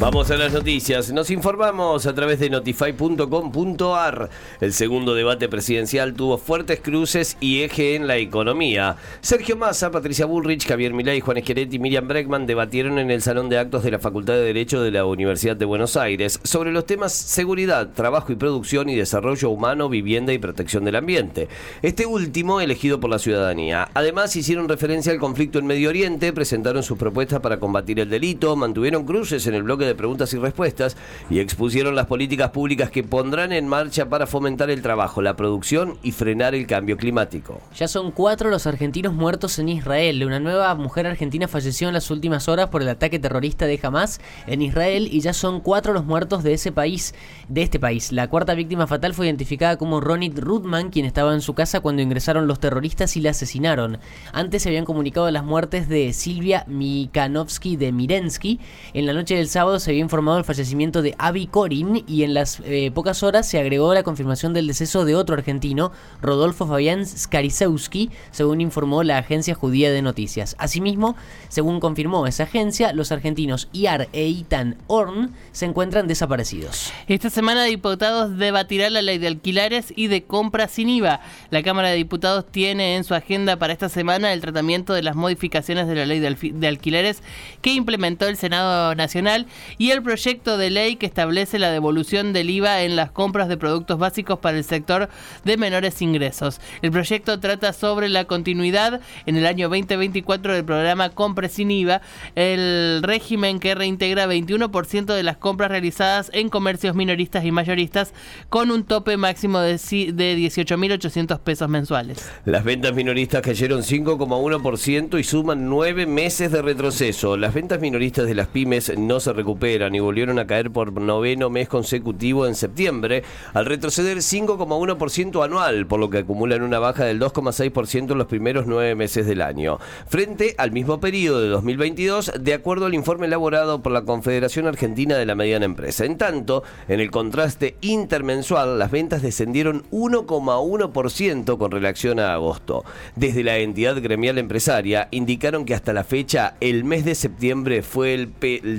Vamos a las noticias. Nos informamos a través de notify.com.ar. El segundo debate presidencial tuvo fuertes cruces y eje en la economía. Sergio Massa, Patricia Bullrich, Javier Milei, Juan Esquelet y Miriam Bregman debatieron en el Salón de Actos de la Facultad de Derecho de la Universidad de Buenos Aires sobre los temas seguridad, trabajo y producción y desarrollo humano, vivienda y protección del ambiente. Este último elegido por la ciudadanía. Además, hicieron referencia al conflicto en Medio Oriente, presentaron sus propuestas para combatir el delito, mantuvieron cruces en el bloque de preguntas y respuestas y expusieron las políticas públicas que pondrán en marcha para fomentar el trabajo, la producción y frenar el cambio climático. Ya son cuatro los argentinos muertos en Israel. Una nueva mujer argentina falleció en las últimas horas por el ataque terrorista de Hamas en Israel y ya son cuatro los muertos de ese país, de este país. La cuarta víctima fatal fue identificada como Ronit Rudman, quien estaba en su casa cuando ingresaron los terroristas y la asesinaron. Antes se habían comunicado las muertes de Silvia Mikanovsky de Mirensky. En la noche del sábado se había informado el fallecimiento de Avi Korin y en las eh, pocas horas se agregó la confirmación del deceso de otro argentino, Rodolfo Fabián Skarisewski, según informó la agencia judía de noticias. Asimismo, según confirmó esa agencia, los argentinos Iar e Itan Orn se encuentran desaparecidos. Esta semana diputados debatirá la ley de alquileres y de compra sin IVA. La Cámara de Diputados tiene en su agenda para esta semana el tratamiento de las modificaciones de la ley de alquileres que implementó el Senado Nacional y el proyecto de ley que establece la devolución del IVA en las compras de productos básicos para el sector de menores ingresos. El proyecto trata sobre la continuidad en el año 2024 del programa Compre sin IVA, el régimen que reintegra 21% de las compras realizadas en comercios minoristas y mayoristas con un tope máximo de, de 18.800 pesos mensuales. Las ventas minoristas cayeron 5,1% y suman nueve meses de retroceso. Las ventas minoristas de las pymes no se recuperan y volvieron a caer por noveno mes consecutivo en septiembre, al retroceder 5,1% anual, por lo que acumulan una baja del 2,6% en los primeros nueve meses del año. Frente al mismo periodo de 2022, de acuerdo al informe elaborado por la Confederación Argentina de la Mediana Empresa. En tanto, en el contraste intermensual, las ventas descendieron 1,1% con relación a agosto. Desde la entidad gremial empresaria indicaron que hasta la fecha el mes de septiembre fue el,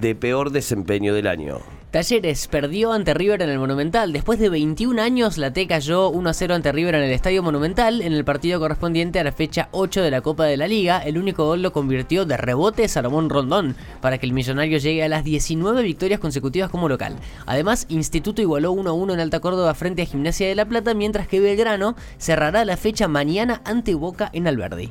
de peor desempeño del año. Talleres perdió ante River en el Monumental. Después de 21 años, la T cayó 1 0 ante River en el Estadio Monumental en el partido correspondiente a la fecha 8 de la Copa de la Liga. El único gol lo convirtió de rebote Salomón Rondón para que el millonario llegue a las 19 victorias consecutivas como local. Además, Instituto igualó 1 1 en Alta Córdoba frente a Gimnasia de la Plata, mientras que Belgrano cerrará la fecha mañana ante Boca en Alberdi.